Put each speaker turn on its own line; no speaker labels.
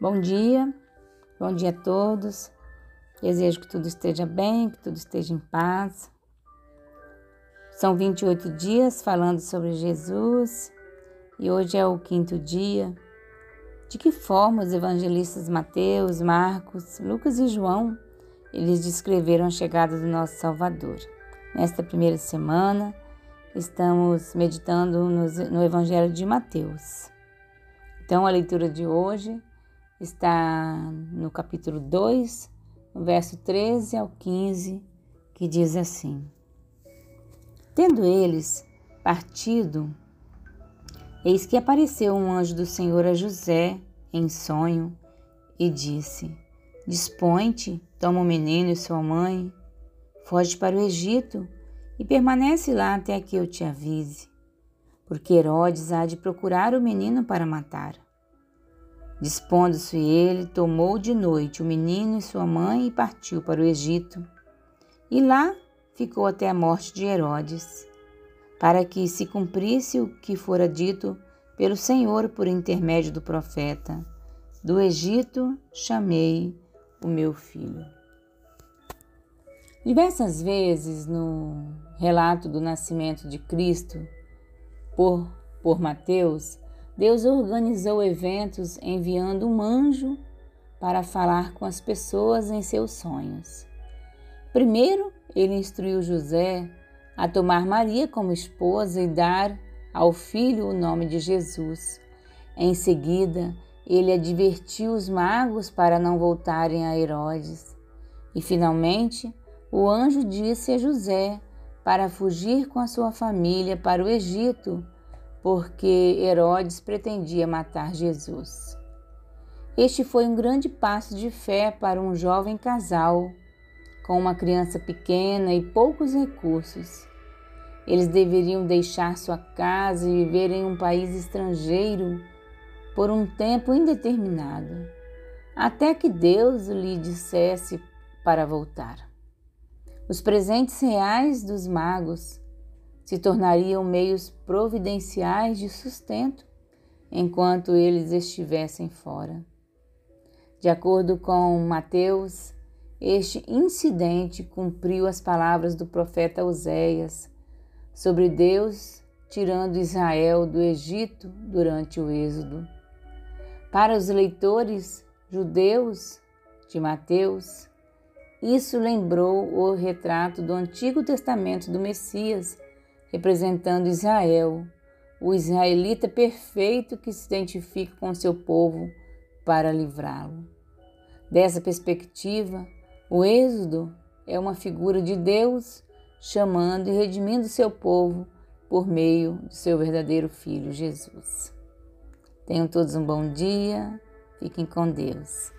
Bom dia, bom dia a todos. Desejo que tudo esteja bem, que tudo esteja em paz. São 28 dias falando sobre Jesus e hoje é o quinto dia. De que forma os evangelistas Mateus, Marcos, Lucas e João eles descreveram a chegada do nosso Salvador? Nesta primeira semana, estamos meditando no Evangelho de Mateus. Então, a leitura de hoje está no capítulo 2, no verso 13 ao 15, que diz assim: Tendo eles partido, eis que apareceu um anjo do Senhor a José em sonho e disse: Dispõe-te, toma o menino e sua mãe, foge para o Egito e permanece lá até que eu te avise, porque Herodes há de procurar o menino para matar. Dispondo-se ele, tomou de noite o menino e sua mãe e partiu para o Egito. E lá ficou até a morte de Herodes, para que se cumprisse o que fora dito pelo Senhor por intermédio do profeta: Do Egito chamei o meu filho. Diversas vezes no relato do nascimento de Cristo por, por Mateus, Deus organizou eventos enviando um anjo para falar com as pessoas em seus sonhos. Primeiro, ele instruiu José a tomar Maria como esposa e dar ao filho o nome de Jesus. Em seguida, ele advertiu os magos para não voltarem a Herodes. E finalmente, o anjo disse a José para fugir com a sua família para o Egito porque Herodes pretendia matar Jesus. Este foi um grande passo de fé para um jovem casal com uma criança pequena e poucos recursos. Eles deveriam deixar sua casa e viver em um país estrangeiro por um tempo indeterminado, até que Deus lhe dissesse para voltar. Os presentes reais dos magos se tornariam meios providenciais de sustento enquanto eles estivessem fora. De acordo com Mateus, este incidente cumpriu as palavras do profeta Oséias sobre Deus tirando Israel do Egito durante o Êxodo. Para os leitores judeus de Mateus, isso lembrou o retrato do Antigo Testamento do Messias representando Israel, o israelita perfeito que se identifica com seu povo para livrá-lo. Dessa perspectiva, o Êxodo é uma figura de Deus chamando e redimindo seu povo por meio de seu verdadeiro filho Jesus. Tenham todos um bom dia, fiquem com Deus.